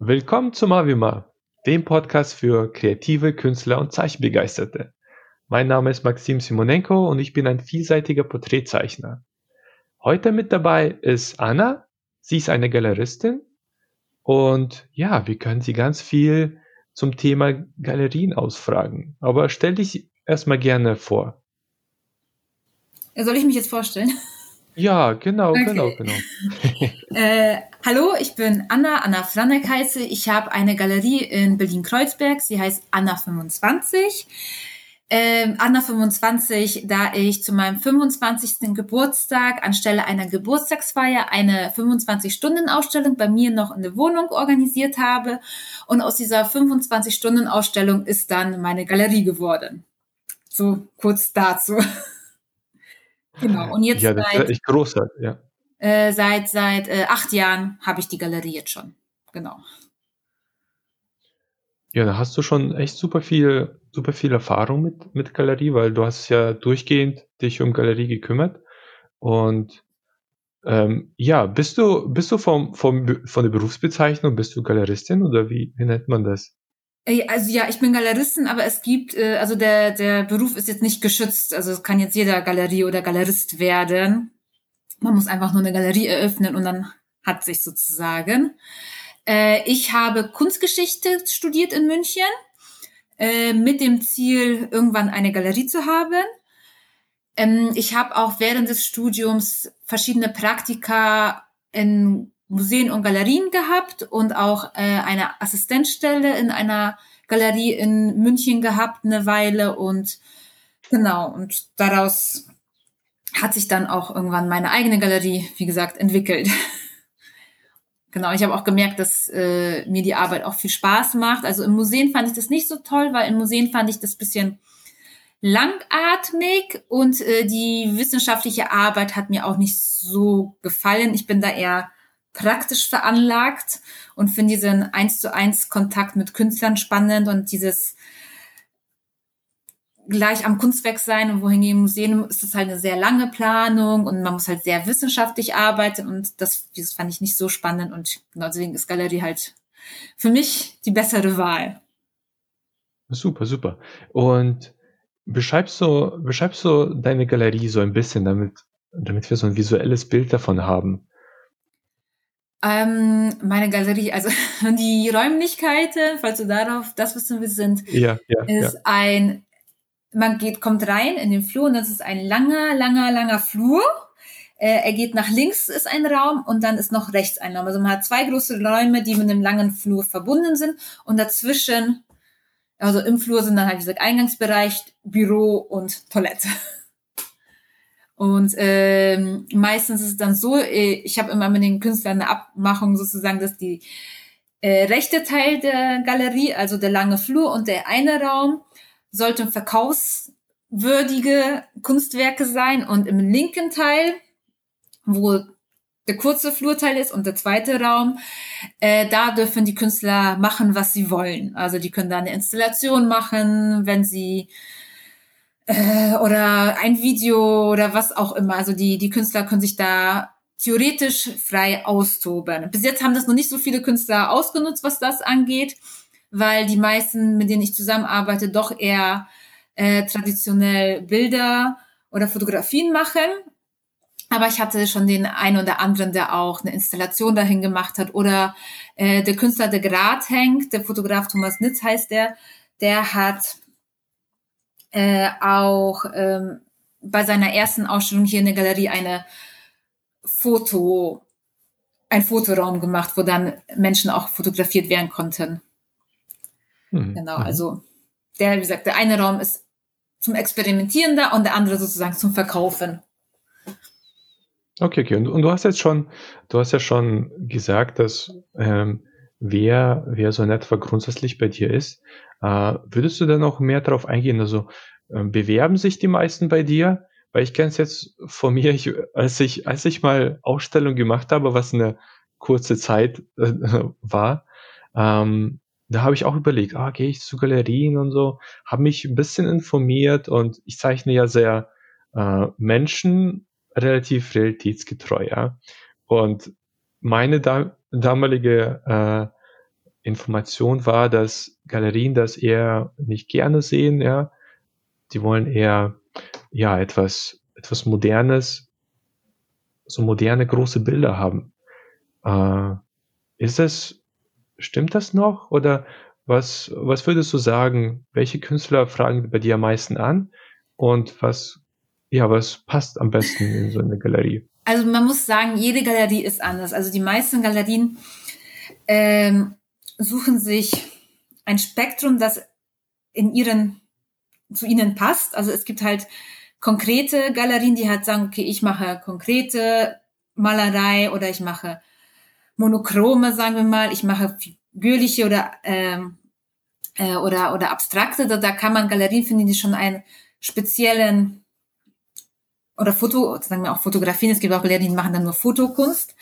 Willkommen zum Avima, dem Podcast für kreative Künstler und Zeichenbegeisterte. Mein Name ist Maxim Simonenko und ich bin ein vielseitiger Porträtzeichner. Heute mit dabei ist Anna. Sie ist eine Galeristin und ja, wir können sie ganz viel zum Thema Galerien ausfragen. Aber stell dich erstmal gerne vor. Soll ich mich jetzt vorstellen? Ja, genau, okay. genau, genau. äh, hallo, ich bin Anna, Anna Franek heiße. Ich habe eine Galerie in Berlin-Kreuzberg. Sie heißt Anna 25. Ähm, Anna 25, da ich zu meinem 25. Geburtstag anstelle einer Geburtstagsfeier eine 25-Stunden-Ausstellung bei mir noch in der Wohnung organisiert habe. Und aus dieser 25-Stunden-Ausstellung ist dann meine Galerie geworden. So kurz dazu. Genau. Und jetzt ja, das seit, ist großartig, ja. Äh, seit seit äh, acht Jahren habe ich die Galerie jetzt schon. Genau. Ja, da hast du schon echt super viel, super viel Erfahrung mit, mit Galerie, weil du hast ja durchgehend dich um Galerie gekümmert. Und ähm, ja, bist du, bist du vom, vom, von der Berufsbezeichnung, bist du Galeristin oder wie, wie nennt man das? Also ja, ich bin Galeristin, aber es gibt, äh, also der, der Beruf ist jetzt nicht geschützt. Also es kann jetzt jeder Galerie oder Galerist werden. Man muss einfach nur eine Galerie eröffnen und dann hat sich sozusagen. Äh, ich habe Kunstgeschichte studiert in München äh, mit dem Ziel, irgendwann eine Galerie zu haben. Ähm, ich habe auch während des Studiums verschiedene Praktika in Museen und Galerien gehabt und auch äh, eine Assistenzstelle in einer Galerie in München gehabt eine Weile und genau und daraus hat sich dann auch irgendwann meine eigene Galerie, wie gesagt, entwickelt. genau, ich habe auch gemerkt, dass äh, mir die Arbeit auch viel Spaß macht. Also im Museen fand ich das nicht so toll, weil im Museen fand ich das bisschen langatmig und äh, die wissenschaftliche Arbeit hat mir auch nicht so gefallen. Ich bin da eher praktisch veranlagt und finde diesen eins zu eins Kontakt mit Künstlern spannend und dieses gleich am Kunstwerk sein und wohingegen im Museum ist es halt eine sehr lange Planung und man muss halt sehr wissenschaftlich arbeiten und das, dieses fand ich nicht so spannend und genau deswegen ist Galerie halt für mich die bessere Wahl. Super, super. Und beschreibst du, beschreibst du deine Galerie so ein bisschen, damit, damit wir so ein visuelles Bild davon haben? Ähm, meine Galerie, also die Räumlichkeiten, falls du darauf das wissen willst, sind, ja, ja, ist ja. ein, man geht, kommt rein in den Flur und das ist ein langer, langer, langer Flur. Äh, er geht nach links ist ein Raum und dann ist noch rechts ein Raum. Also man hat zwei große Räume, die mit einem langen Flur verbunden sind und dazwischen, also im Flur sind dann halt wie gesagt Eingangsbereich, Büro und Toilette. Und ähm, meistens ist es dann so, äh, ich habe immer mit den Künstlern eine Abmachung sozusagen, dass die äh, rechte Teil der Galerie, also der lange Flur und der eine Raum, sollten verkaufswürdige Kunstwerke sein und im linken Teil, wo der kurze Flurteil ist und der zweite Raum, äh, da dürfen die Künstler machen, was sie wollen. Also die können da eine Installation machen, wenn sie äh, oder ein Video oder was auch immer. Also die, die Künstler können sich da theoretisch frei austoben. Bis jetzt haben das noch nicht so viele Künstler ausgenutzt, was das angeht, weil die meisten, mit denen ich zusammenarbeite, doch eher äh, traditionell Bilder oder Fotografien machen. Aber ich hatte schon den einen oder anderen, der auch eine Installation dahin gemacht hat. Oder äh, der Künstler, der gerade hängt, der Fotograf Thomas Nitz heißt der, der hat äh, auch ähm, bei seiner ersten Ausstellung hier in der Galerie eine Foto, ein Fotoraum gemacht, wo dann Menschen auch fotografiert werden konnten. Mhm. Genau, mhm. also der, wie gesagt, der eine Raum ist zum Experimentieren da und der andere sozusagen zum Verkaufen. Okay, okay. Und, und du hast jetzt schon, du hast ja schon gesagt, dass ähm, wer, wer so in etwa grundsätzlich bei dir ist. Äh, würdest du denn noch mehr darauf eingehen? Also bewerben sich die meisten bei dir? Weil ich kenne es jetzt von mir, ich, als ich, als ich mal Ausstellung gemacht habe, was eine kurze Zeit äh, war, ähm, da habe ich auch überlegt, ah, gehe ich zu Galerien und so, habe mich ein bisschen informiert und ich zeichne ja sehr äh, Menschen relativ realitätsgetreu, ja. Und meine da damalige äh, Information war, dass Galerien das eher nicht gerne sehen, ja. Die wollen eher, ja, etwas, etwas Modernes, so moderne große Bilder haben. Äh, ist das, stimmt das noch? Oder was, was würdest du sagen? Welche Künstler fragen bei dir am meisten an? Und was, ja, was passt am besten in so eine Galerie? Also man muss sagen, jede Galerie ist anders. Also die meisten Galerien ähm, suchen sich ein Spektrum, das in ihren, zu ihnen passt. Also es gibt halt konkrete Galerien, die halt sagen, okay, ich mache konkrete Malerei oder ich mache monochrome, sagen wir mal, ich mache figürliche oder ähm, äh, oder oder abstrakte. Da, da kann man Galerien finden, die schon einen speziellen oder Foto, sagen wir auch Fotografien, es gibt auch Galerien, die machen dann nur Fotokunst.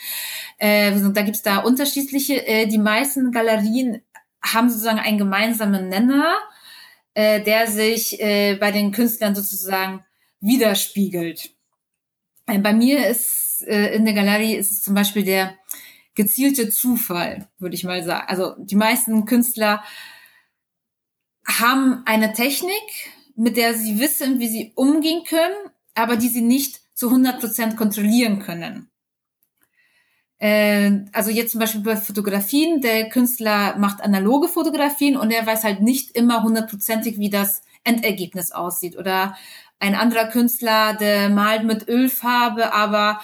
Äh, da gibt's da unterschiedliche. Äh, die meisten Galerien haben sozusagen einen gemeinsamen Nenner, äh, der sich äh, bei den Künstlern sozusagen widerspiegelt. Äh, bei mir ist äh, in der Galerie ist es zum Beispiel der gezielte Zufall, würde ich mal sagen. Also die meisten Künstler haben eine Technik, mit der sie wissen, wie sie umgehen können, aber die sie nicht zu 100 Prozent kontrollieren können. Äh, also jetzt zum Beispiel bei Fotografien, der Künstler macht analoge Fotografien und er weiß halt nicht immer hundertprozentig, wie das Endergebnis aussieht. Oder ein anderer Künstler, der malt mit Ölfarbe, aber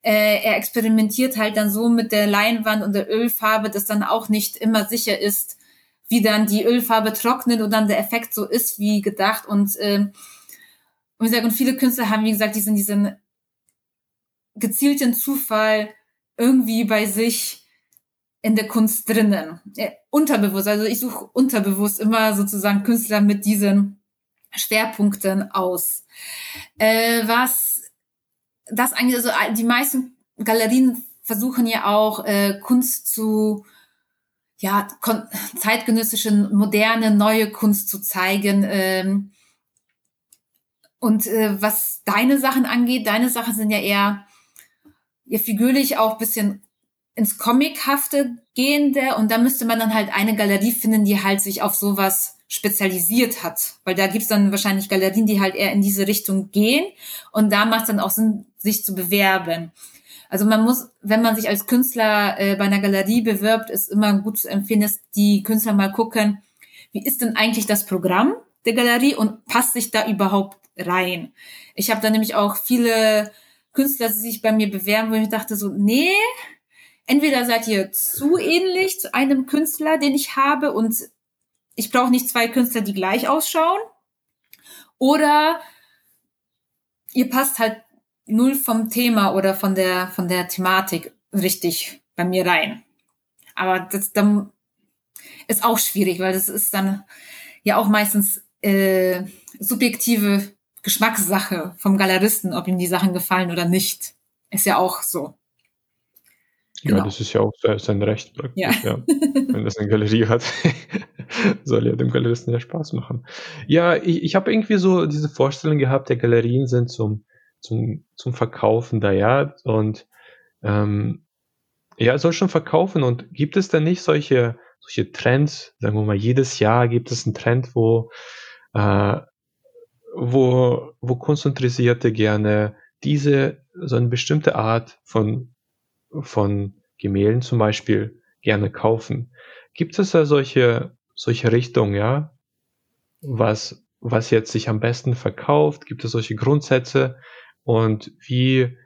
äh, er experimentiert halt dann so mit der Leinwand und der Ölfarbe, dass dann auch nicht immer sicher ist, wie dann die Ölfarbe trocknet und dann der Effekt so ist wie gedacht. Und, äh, und wie gesagt, und viele Künstler haben, wie gesagt, diesen, diesen gezielten Zufall irgendwie bei sich in der Kunst drinnen. Äh, unterbewusst, also ich suche unterbewusst immer sozusagen Künstler mit diesen Schwerpunkten aus. Äh, was das eigentlich, also die meisten Galerien versuchen ja auch äh, Kunst zu ja zeitgenössische, moderne, neue Kunst zu zeigen. Ähm, und äh, was deine Sachen angeht, deine Sachen sind ja eher ja figürlich auch bisschen ins Comichafte gehende und da müsste man dann halt eine Galerie finden, die halt sich auf sowas spezialisiert hat. Weil da gibt's dann wahrscheinlich Galerien, die halt eher in diese Richtung gehen. Und da macht dann auch Sinn, sich zu bewerben. Also man muss, wenn man sich als Künstler äh, bei einer Galerie bewirbt, ist immer gut zu empfehlen, dass die Künstler mal gucken, wie ist denn eigentlich das Programm der Galerie und passt sich da überhaupt rein. Ich habe da nämlich auch viele Künstler, die sich bei mir bewerben, wo ich dachte so, nee, entweder seid ihr zu ähnlich zu einem Künstler, den ich habe und ich brauche nicht zwei Künstler, die gleich ausschauen. Oder ihr passt halt null vom Thema oder von der, von der Thematik richtig bei mir rein. Aber das dann ist auch schwierig, weil das ist dann ja auch meistens äh, subjektive Geschmackssache vom Galeristen, ob ihm die Sachen gefallen oder nicht. Ist ja auch so. Genau. Ja, das ist ja auch sein Recht praktisch. Ja. ja. Wenn das eine Galerie hat, soll ja dem Galeristen ja Spaß machen. Ja, ich, ich habe irgendwie so diese Vorstellung gehabt, der Galerien sind zum, zum, zum Verkaufen da, ja. Und ähm, ja, soll schon verkaufen. Und gibt es denn nicht solche, solche Trends, sagen wir mal, jedes Jahr gibt es einen Trend, wo, äh, wo, wo Kunstinteressierte gerne diese, so eine bestimmte Art von von Gemälden zum Beispiel gerne kaufen. Gibt es da solche, solche Richtungen, ja? Was, was jetzt sich am besten verkauft? Gibt es solche Grundsätze? Und wie,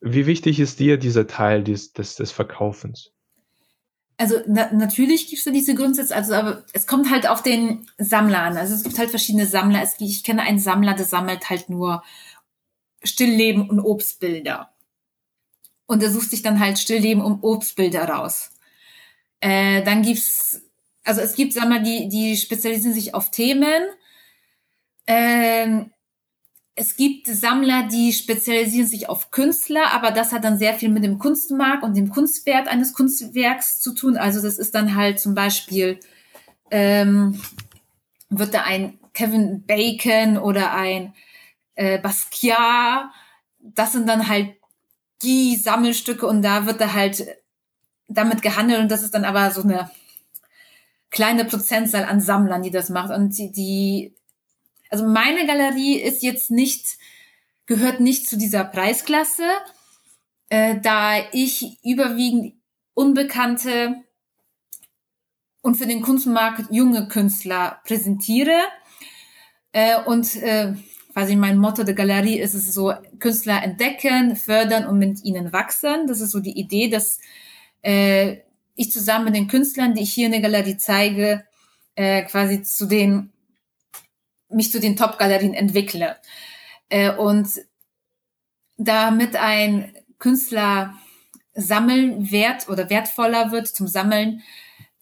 wie wichtig ist dir dieser Teil des, des, des Verkaufens? Also na, natürlich gibt es da diese Grundsätze, also aber es kommt halt auf den Sammler an. Also es gibt halt verschiedene Sammler. Es, ich kenne einen Sammler, der sammelt halt nur Stillleben und Obstbilder. Und er sucht sich dann halt Stillleben um Obstbilder raus. Äh, dann gibt's, also es gibt Sammler, die, die spezialisieren sich auf Themen. Ähm, es gibt Sammler, die spezialisieren sich auf Künstler, aber das hat dann sehr viel mit dem Kunstmarkt und dem Kunstwert eines Kunstwerks zu tun. Also das ist dann halt zum Beispiel, ähm, wird da ein Kevin Bacon oder ein äh, Basquiat, das sind dann halt die Sammelstücke und da wird da halt damit gehandelt und das ist dann aber so eine kleine Prozentzahl an Sammlern, die das macht. Und die, die also meine Galerie ist jetzt nicht, gehört nicht zu dieser Preisklasse, äh, da ich überwiegend unbekannte und für den Kunstmarkt junge Künstler präsentiere. Äh, und äh, quasi mein Motto der Galerie ist es so, Künstler entdecken, fördern und mit ihnen wachsen. Das ist so die Idee, dass äh, ich zusammen mit den Künstlern, die ich hier in der Galerie zeige, äh, quasi zu den, mich zu den Top-Galerien entwickle. Äh, und damit ein Künstler sammeln wert oder wertvoller wird zum Sammeln,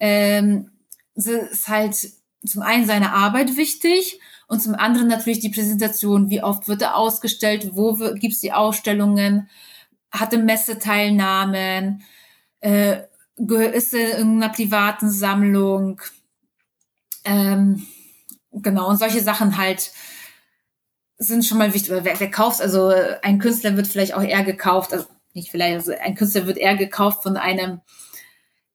ähm, ist halt zum einen seine Arbeit wichtig und zum anderen natürlich die Präsentation. Wie oft wird er ausgestellt? Wo gibt's die Ausstellungen? Hatte Messeteilnahmen? Äh, ist er in irgendeiner privaten Sammlung? Ähm, genau, und solche Sachen halt sind schon mal wichtig. Wer, wer kauft, also ein Künstler wird vielleicht auch eher gekauft, also nicht vielleicht, also ein Künstler wird eher gekauft von einem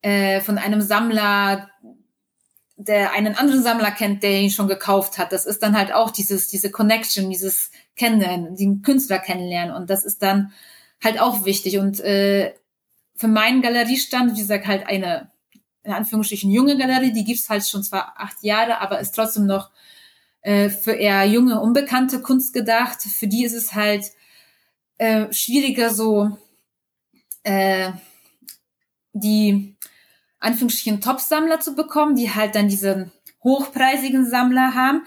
äh, von einem Sammler, der einen anderen Sammler kennt, der ihn schon gekauft hat. Das ist dann halt auch dieses, diese Connection, dieses Kennenlernen, den Künstler kennenlernen. Und das ist dann halt auch wichtig. Und äh, für meinen Galeriestand, wie gesagt, halt eine, in Anführungsstrichen, junge Galerie, die gibt's halt schon zwar acht Jahre, aber ist trotzdem noch äh, für eher junge, unbekannte Kunst gedacht. Für die ist es halt äh, schwieriger, so äh, die Anführungsstrichen Top-Sammler zu bekommen, die halt dann diese hochpreisigen Sammler haben.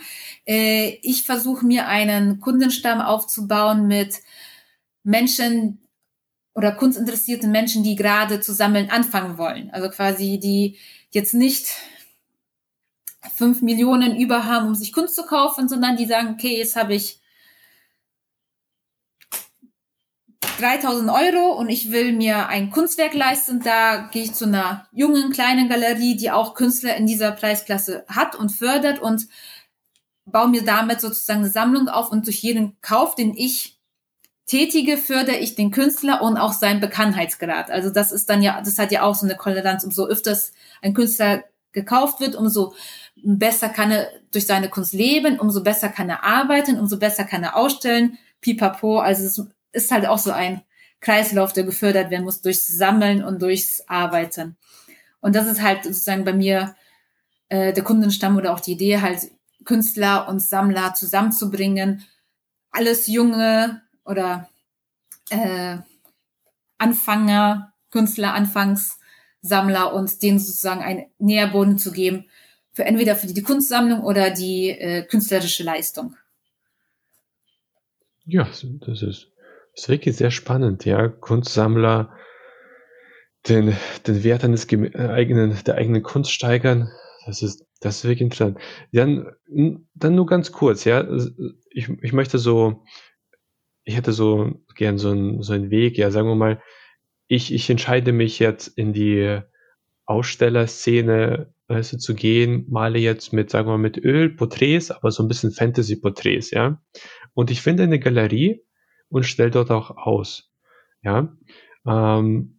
Äh, ich versuche mir einen Kundenstamm aufzubauen mit Menschen oder kunstinteressierten Menschen, die gerade zu sammeln anfangen wollen. Also quasi die jetzt nicht fünf Millionen über haben, um sich Kunst zu kaufen, sondern die sagen, okay, jetzt habe ich 3000 Euro und ich will mir ein Kunstwerk leisten, da gehe ich zu einer jungen, kleinen Galerie, die auch Künstler in dieser Preisklasse hat und fördert und baue mir damit sozusagen eine Sammlung auf und durch jeden Kauf, den ich tätige, fördere ich den Künstler und auch seinen Bekanntheitsgrad. Also das ist dann ja, das hat ja auch so eine Toleranz. Umso öfters ein Künstler gekauft wird, umso besser kann er durch seine Kunst leben, umso besser kann er arbeiten, umso besser kann er ausstellen. Pipapo, also es ist halt auch so ein Kreislauf, der gefördert werden muss durchs Sammeln und durchs Arbeiten. Und das ist halt sozusagen bei mir äh, der Kundenstamm oder auch die Idee, halt Künstler und Sammler zusammenzubringen. Alles junge oder äh, Anfänger, Künstler, Anfangssammler und denen sozusagen einen Nährboden zu geben, für entweder für die Kunstsammlung oder die äh, künstlerische Leistung. Ja, das ist ist wirklich sehr spannend, ja. Kunstsammler den, den Wert eines äh, eigenen, der eigenen Kunst steigern. Das ist, das ist wirklich interessant. Dann, dann nur ganz kurz, ja. Ich, ich möchte so, ich hätte so gern so ein, so einen Weg, ja, sagen wir mal, ich, ich entscheide mich jetzt in die Ausstellerszene weißt du, zu gehen, male jetzt mit, sagen wir mal, mit Öl Porträts, aber so ein bisschen Fantasy-Porträts, ja. Und ich finde eine Galerie, und stelle dort auch aus. Ja, ähm,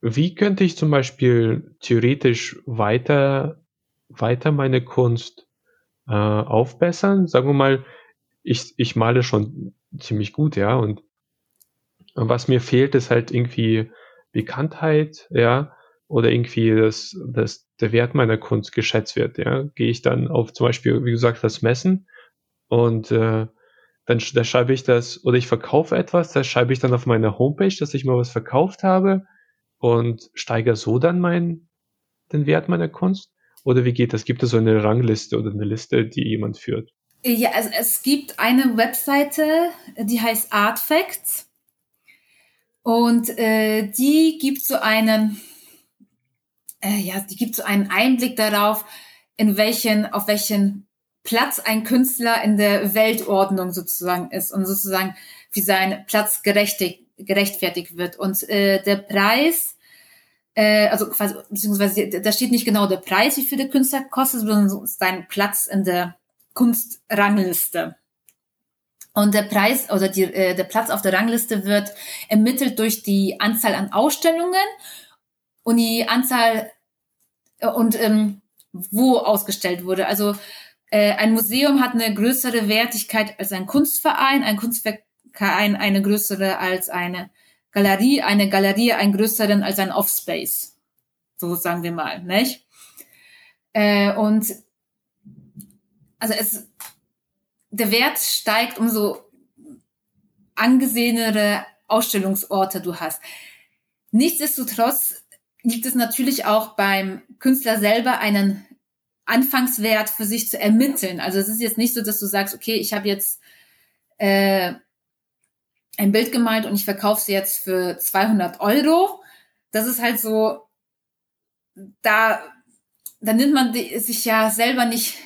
wie könnte ich zum Beispiel theoretisch weiter, weiter meine Kunst äh, aufbessern? Sagen wir mal, ich, ich male schon ziemlich gut, ja, und was mir fehlt, ist halt irgendwie Bekanntheit, ja, oder irgendwie, dass, dass der Wert meiner Kunst geschätzt wird, ja. Gehe ich dann auf zum Beispiel, wie gesagt, das Messen und äh, dann da schreibe ich das, oder ich verkaufe etwas, das schreibe ich dann auf meiner Homepage, dass ich mal was verkauft habe und steigere so dann meinen, den Wert meiner Kunst? Oder wie geht das? Gibt es so eine Rangliste oder eine Liste, die jemand führt? Ja, also es gibt eine Webseite, die heißt Artfacts. Und äh, die gibt so einen, äh, ja, die gibt so einen Einblick darauf, in welchen, auf welchen Platz ein Künstler in der Weltordnung sozusagen ist und sozusagen wie sein Platz gerechtigt, gerechtfertigt wird. Und äh, der Preis, äh, also quasi, beziehungsweise da steht nicht genau der Preis, wie viel der Künstler kostet, sondern sein Platz in der Kunstrangliste. Und der Preis oder die, äh, der Platz auf der Rangliste wird ermittelt durch die Anzahl an Ausstellungen und die Anzahl äh, und ähm, wo ausgestellt wurde. Also äh, ein Museum hat eine größere Wertigkeit als ein Kunstverein, ein Kunstverein eine größere als eine Galerie, eine Galerie einen größeren als ein Offspace. So sagen wir mal, nicht? Äh, und also es, der Wert steigt, umso angesehenere Ausstellungsorte du hast. Nichtsdestotrotz liegt es natürlich auch beim Künstler selber einen Anfangswert für sich zu ermitteln. Also es ist jetzt nicht so, dass du sagst, okay, ich habe jetzt äh, ein Bild gemalt und ich verkaufe es jetzt für 200 Euro. Das ist halt so, da, da nimmt man sich ja selber nicht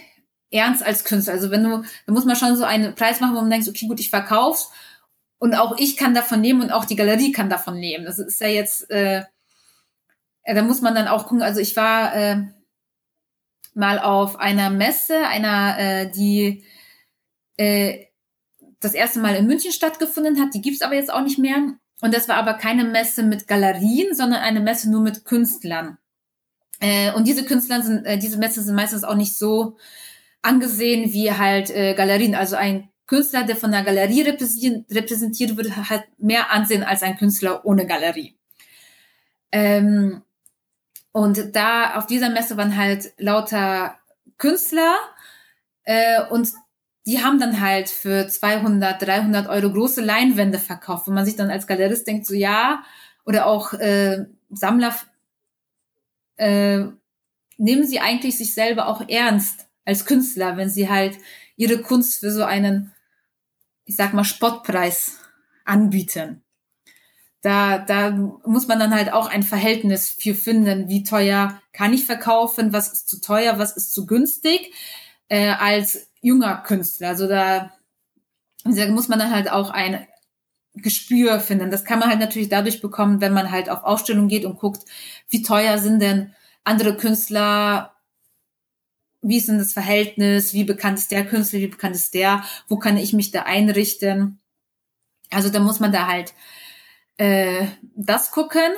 ernst als Künstler. Also wenn du, da muss man schon so einen Preis machen, wo man denkt, okay, gut, ich verkauf's und auch ich kann davon nehmen und auch die Galerie kann davon nehmen. Das ist ja jetzt, äh, da muss man dann auch gucken. Also ich war äh, mal auf einer Messe, einer, äh, die äh, das erste Mal in München stattgefunden hat. Die gibt's aber jetzt auch nicht mehr. Und das war aber keine Messe mit Galerien, sondern eine Messe nur mit Künstlern. Äh, und diese Künstler sind, äh, diese Messe sind meistens auch nicht so angesehen wie halt äh, Galerien. Also ein Künstler, der von der Galerie repräsentiert wird, hat mehr Ansehen als ein Künstler ohne Galerie. Ähm, und da auf dieser Messe waren halt lauter Künstler äh, und die haben dann halt für 200, 300 Euro große Leinwände verkauft, wo man sich dann als Galerist denkt, so ja, oder auch äh, Sammler, äh, nehmen sie eigentlich sich selber auch ernst als Künstler, wenn sie halt ihre Kunst für so einen, ich sag mal, Spottpreis anbieten da, da muss man dann halt auch ein Verhältnis für finden, wie teuer kann ich verkaufen, was ist zu teuer, was ist zu günstig, äh, als junger Künstler. Also da, da muss man dann halt auch ein Gespür finden. Das kann man halt natürlich dadurch bekommen, wenn man halt auf Ausstellungen geht und guckt, wie teuer sind denn andere Künstler, wie ist denn das Verhältnis, wie bekannt ist der Künstler, wie bekannt ist der, wo kann ich mich da einrichten. Also da muss man da halt äh, das gucken.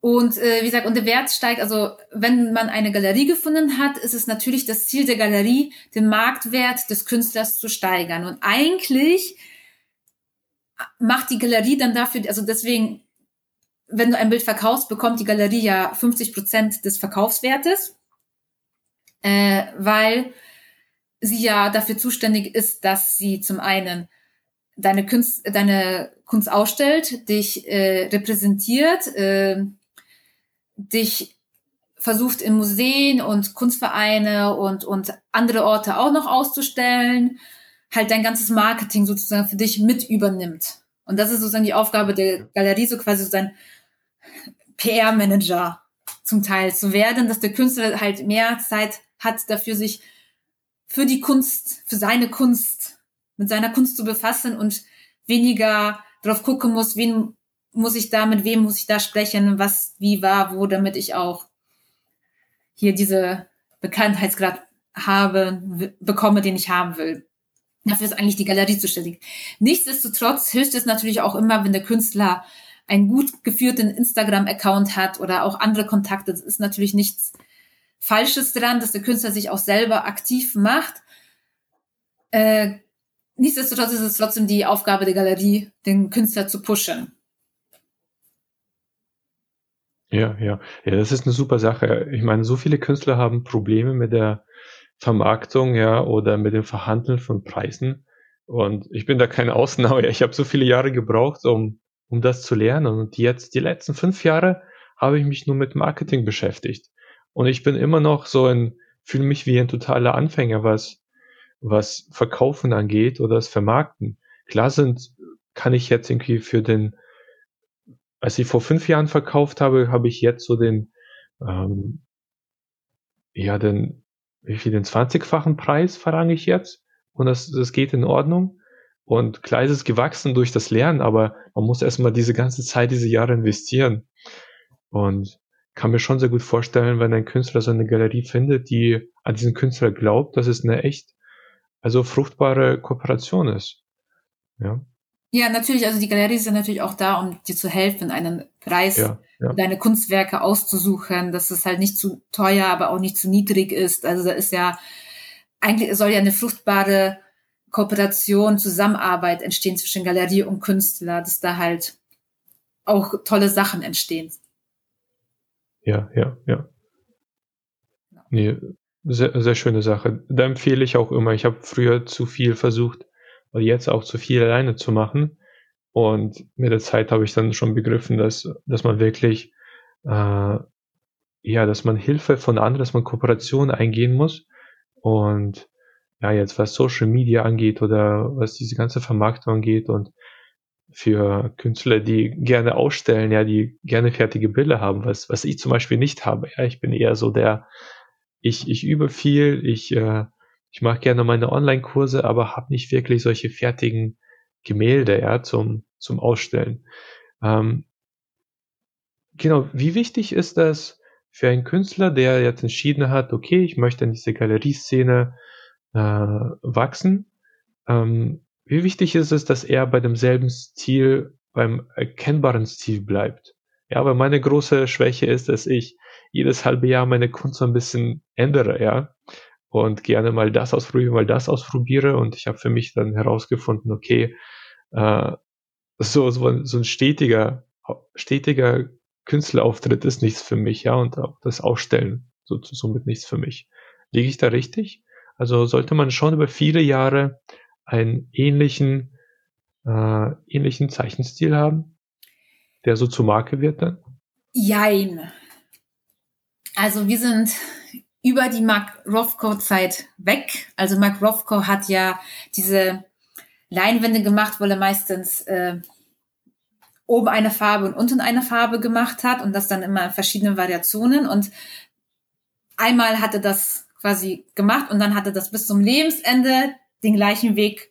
Und äh, wie gesagt, und der Wert steigt, also wenn man eine Galerie gefunden hat, ist es natürlich das Ziel der Galerie, den Marktwert des Künstlers zu steigern. Und eigentlich macht die Galerie dann dafür, also deswegen, wenn du ein Bild verkaufst, bekommt die Galerie ja 50 Prozent des Verkaufswertes, äh, weil sie ja dafür zuständig ist, dass sie zum einen deine Kunst, deine Kunst ausstellt, dich äh, repräsentiert, äh, dich versucht in Museen und Kunstvereine und, und andere Orte auch noch auszustellen, halt dein ganzes Marketing sozusagen für dich mit übernimmt. Und das ist sozusagen die Aufgabe der Galerie, so quasi so sein PR-Manager zum Teil zu werden, dass der Künstler halt mehr Zeit hat dafür, sich für die Kunst, für seine Kunst, mit seiner Kunst zu befassen und weniger drauf gucken muss, wen muss ich da, mit wem muss ich da sprechen, was, wie war, wo, damit ich auch hier diese Bekanntheitsgrad habe, bekomme, den ich haben will. Dafür ist eigentlich die Galerie zuständig. Nichtsdestotrotz hilft es natürlich auch immer, wenn der Künstler einen gut geführten Instagram-Account hat oder auch andere Kontakte. Das ist natürlich nichts Falsches dran, dass der Künstler sich auch selber aktiv macht. Äh, nichtsdestotrotz ist es trotzdem die Aufgabe der Galerie, den Künstler zu pushen. Ja, ja. Ja, das ist eine super Sache. Ich meine, so viele Künstler haben Probleme mit der Vermarktung, ja, oder mit dem Verhandeln von Preisen. Und ich bin da keine Ausnahme. Ich habe so viele Jahre gebraucht, um, um das zu lernen. Und jetzt, die letzten fünf Jahre, habe ich mich nur mit Marketing beschäftigt. Und ich bin immer noch so ein, fühle mich wie ein totaler Anfänger, was was Verkaufen angeht oder das Vermarkten. Klar sind, kann ich jetzt irgendwie für den, als ich vor fünf Jahren verkauft habe, habe ich jetzt so den, ähm, ja, den, wie viel, den 20-fachen Preis verlange ich jetzt. Und das, das geht in Ordnung. Und klar ist es gewachsen durch das Lernen, aber man muss erstmal diese ganze Zeit, diese Jahre investieren. Und kann mir schon sehr gut vorstellen, wenn ein Künstler so eine Galerie findet, die an diesen Künstler glaubt, dass es eine echt also fruchtbare Kooperation ist. Ja. Ja, natürlich. Also die Galerie ist ja natürlich auch da, um dir zu helfen, einen Preis ja, ja. deine Kunstwerke auszusuchen, dass es halt nicht zu teuer, aber auch nicht zu niedrig ist. Also da ist ja, eigentlich soll ja eine fruchtbare Kooperation, Zusammenarbeit entstehen zwischen Galerie und Künstler, dass da halt auch tolle Sachen entstehen. Ja, ja, ja. Nee, sehr, sehr schöne Sache. Da empfehle ich auch immer, ich habe früher zu viel versucht, oder jetzt auch zu viel alleine zu machen. Und mit der Zeit habe ich dann schon begriffen, dass, dass man wirklich, äh, ja, dass man Hilfe von anderen, dass man Kooperation eingehen muss. Und ja, jetzt was Social Media angeht oder was diese ganze Vermarktung angeht und für Künstler, die gerne ausstellen, ja, die gerne fertige Bilder haben, was, was ich zum Beispiel nicht habe. Ja, ich bin eher so der, ich, ich übe viel, ich, äh, ich mache gerne meine Online-Kurse, aber habe nicht wirklich solche fertigen Gemälde, ja, zum, zum Ausstellen. Ähm, genau, wie wichtig ist das für einen Künstler, der jetzt entschieden hat, okay, ich möchte in diese Galerieszene äh, wachsen, ähm, wie wichtig ist es, dass er bei demselben Stil, beim erkennbaren Stil bleibt? Ja, weil meine große Schwäche ist, dass ich jedes halbe Jahr meine Kunst so ein bisschen ändere, ja. Und gerne mal das ausprobiere, mal das ausprobiere. Und ich habe für mich dann herausgefunden, okay, äh, so, so, so ein stetiger, stetiger Künstlerauftritt ist nichts für mich, ja, und auch das Ausstellen so, somit nichts für mich. Liege ich da richtig? Also sollte man schon über viele Jahre einen ähnlichen, äh, ähnlichen Zeichenstil haben, der so zur Marke wird dann? Jein. Also wir sind über die Mark Rothko-Zeit weg. Also Mark Rothko hat ja diese Leinwände gemacht, wo er meistens äh, oben eine Farbe und unten eine Farbe gemacht hat und das dann immer in verschiedenen Variationen. Und einmal hatte das quasi gemacht und dann hatte das bis zum Lebensende den gleichen Weg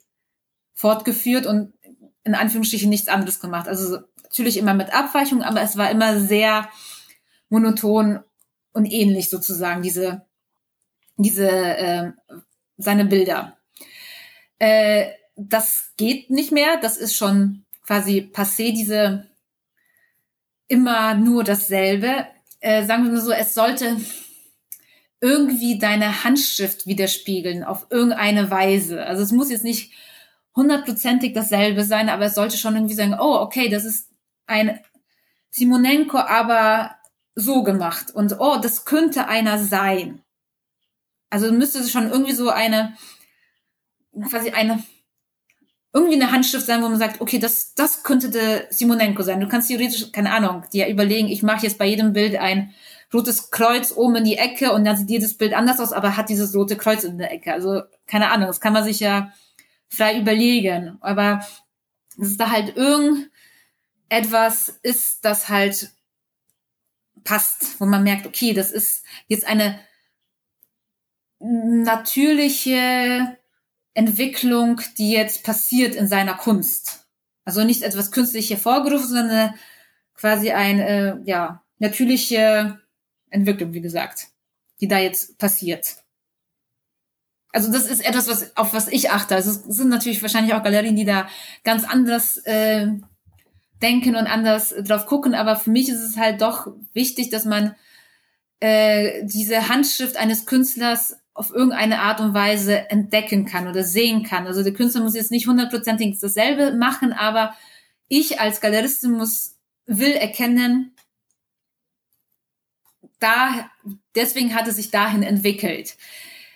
fortgeführt und in Anführungsstrichen nichts anderes gemacht. Also natürlich immer mit Abweichung, aber es war immer sehr monoton und ähnlich sozusagen, diese, diese, äh, seine Bilder. Äh, das geht nicht mehr, das ist schon quasi passé, diese immer nur dasselbe. Äh, sagen wir mal so, es sollte irgendwie deine Handschrift widerspiegeln auf irgendeine Weise. Also es muss jetzt nicht hundertprozentig dasselbe sein, aber es sollte schon irgendwie sagen, oh, okay, das ist ein Simonenko, aber so gemacht. Und oh, das könnte einer sein. Also müsste es schon irgendwie so eine, quasi eine, irgendwie eine Handschrift sein, wo man sagt, okay, das, das könnte der Simonenko sein. Du kannst theoretisch, keine Ahnung, dir überlegen, ich mache jetzt bei jedem Bild ein rotes Kreuz oben in die Ecke und dann sieht jedes Bild anders aus, aber hat dieses rote Kreuz in der Ecke. Also keine Ahnung, das kann man sich ja frei überlegen. Aber es da halt irgendetwas ist, das halt passt, wo man merkt, okay, das ist jetzt eine natürliche Entwicklung, die jetzt passiert in seiner Kunst. Also nicht etwas künstlich hervorgerufen, sondern quasi ein äh, ja natürliche Entwicklung, wie gesagt, die da jetzt passiert. Also das ist etwas, was, auf was ich achte. Also es sind natürlich wahrscheinlich auch Galerien, die da ganz anders äh, denken und anders drauf gucken. Aber für mich ist es halt doch wichtig, dass man äh, diese Handschrift eines Künstlers auf irgendeine Art und Weise entdecken kann oder sehen kann. Also der Künstler muss jetzt nicht hundertprozentig dasselbe machen, aber ich als Galeristin muss, will erkennen, da, deswegen hat es sich dahin entwickelt.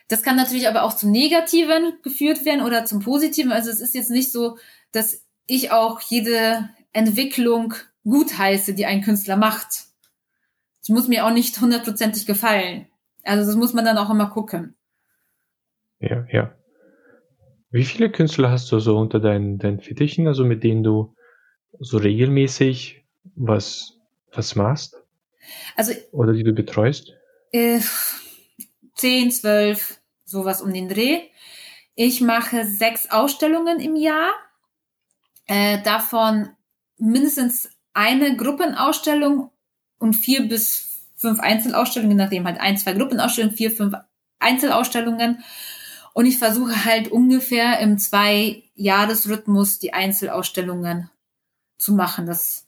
Das kann natürlich aber auch zum Negativen geführt werden oder zum Positiven. Also es ist jetzt nicht so, dass ich auch jede Entwicklung gut heiße, die ein Künstler macht. Es muss mir auch nicht hundertprozentig gefallen. Also das muss man dann auch immer gucken. Ja, ja. Wie viele Künstler hast du so unter deinen, deinen Fittichen, also mit denen du so regelmäßig was, was machst? Also, Oder die du betreust? Äh, 10, 12, sowas um den Dreh. Ich mache sechs Ausstellungen im Jahr. Äh, davon mindestens eine Gruppenausstellung und vier bis fünf Einzelausstellungen, je nachdem halt ein, zwei Gruppenausstellungen, vier, fünf Einzelausstellungen. Und ich versuche halt ungefähr im zwei Jahresrhythmus die Einzelausstellungen zu machen, dass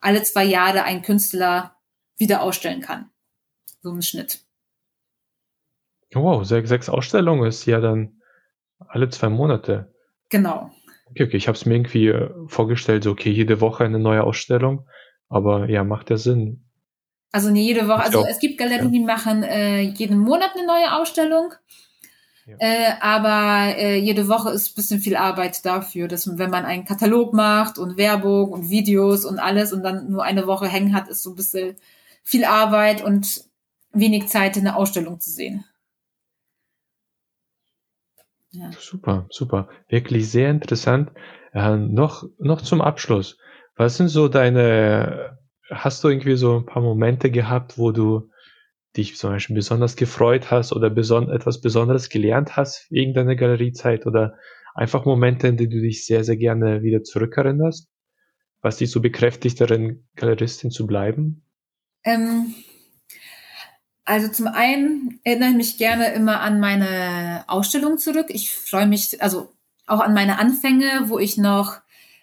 alle zwei Jahre ein Künstler wieder ausstellen kann. So ein Schnitt. Wow, sechs, sechs Ausstellungen ist ja dann alle zwei Monate. Genau. Okay, okay, ich habe es mir irgendwie äh, vorgestellt, so okay, jede Woche eine neue Ausstellung, aber ja, macht ja Sinn. Also nee, jede Woche. Also es gibt Galerien, ja. die machen äh, jeden Monat eine neue Ausstellung. Ja. Äh, aber äh, jede Woche ist ein bisschen viel Arbeit dafür, dass wenn man einen Katalog macht und Werbung und Videos und alles und dann nur eine Woche hängen hat, ist so ein bisschen viel Arbeit und wenig Zeit, eine Ausstellung zu sehen. Ja. Super, super. Wirklich sehr interessant. Äh, noch, noch zum Abschluss. Was sind so deine, hast du irgendwie so ein paar Momente gehabt, wo du dich zum Beispiel besonders gefreut hast oder beson etwas Besonderes gelernt hast wegen deiner Galeriezeit oder einfach Momente, in denen du dich sehr, sehr gerne wieder zurückerinnerst, was dich so bekräftigt darin, Galeristin zu bleiben? Ähm, also zum einen erinnere ich mich gerne immer an meine Ausstellung zurück. Ich freue mich, also auch an meine Anfänge, wo ich noch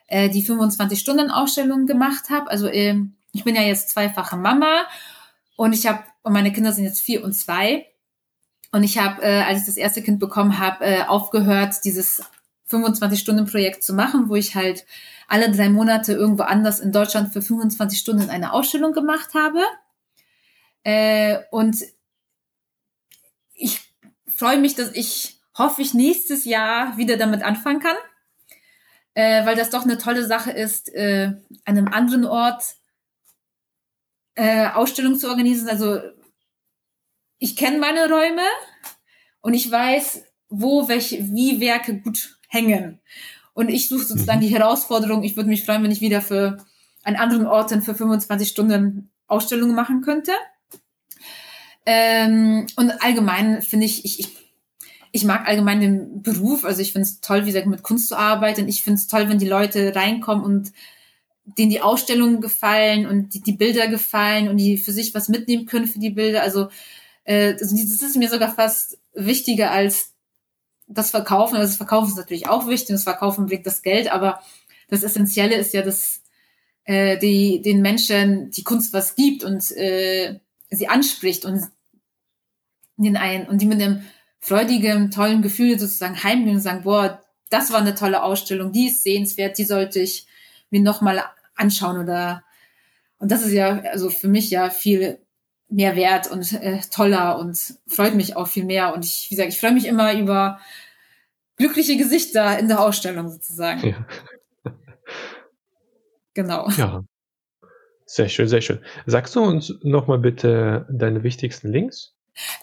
äh, die 25-Stunden-Ausstellung gemacht habe. Also äh, ich bin ja jetzt zweifache Mama und ich habe, und meine Kinder sind jetzt vier und zwei. Und ich habe, äh, als ich das erste Kind bekommen habe, äh, aufgehört, dieses 25-Stunden-Projekt zu machen, wo ich halt alle drei Monate irgendwo anders in Deutschland für 25 Stunden eine Ausstellung gemacht habe. Äh, und ich freue mich, dass ich hoffe ich nächstes Jahr wieder damit anfangen kann, äh, weil das doch eine tolle Sache ist, äh, an einem anderen Ort äh, Ausstellung zu organisieren. Also ich kenne meine Räume und ich weiß, wo welche, wie Werke gut hängen. Und ich suche sozusagen mhm. die Herausforderung. Ich würde mich freuen, wenn ich wieder für einen anderen Ort für 25 Stunden Ausstellungen machen könnte. Ähm, und allgemein finde ich, ich, ich, ich mag allgemein den Beruf. Also ich finde es toll, wie gesagt, mit Kunst zu arbeiten. Ich finde es toll, wenn die Leute reinkommen und denen die Ausstellungen gefallen und die, die Bilder gefallen und die für sich was mitnehmen können für die Bilder. Also, äh, also das ist mir sogar fast wichtiger als das Verkaufen. Also das Verkaufen ist natürlich auch wichtig, das Verkaufen bringt das Geld, aber das Essentielle ist ja, dass äh, die den Menschen die Kunst was gibt und äh, sie anspricht und den einen und die mit einem freudigen, tollen Gefühl sozusagen heimgehen und sagen, boah, das war eine tolle Ausstellung, die ist sehenswert, die sollte ich mir nochmal anschauen oder und das ist ja also für mich ja viel mehr wert und äh, toller und freut mich auch viel mehr. Und ich wie gesagt ich freue mich immer über glückliche Gesichter in der Ausstellung sozusagen. Ja. genau. Ja. Sehr schön sehr schön. Sagst du uns nochmal bitte deine wichtigsten Links?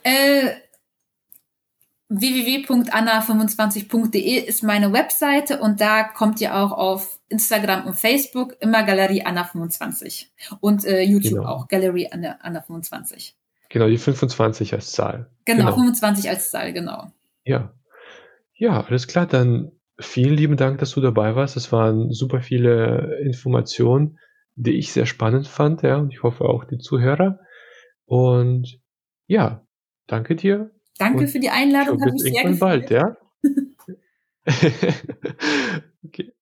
Äh, www.anna25.de ist meine Webseite und da kommt ihr auch auf Instagram und Facebook immer Galerie Anna25 und äh, YouTube genau. auch Galerie Anna, Anna25. Genau, die 25 als Zahl. Genau, genau, 25 als Zahl, genau. Ja. Ja, alles klar, dann vielen lieben Dank, dass du dabei warst. Es waren super viele Informationen, die ich sehr spannend fand, ja, und ich hoffe auch die Zuhörer. Und ja, danke dir. Danke und für die Einladung, hat mich sehr gefreut. bald, ja? okay.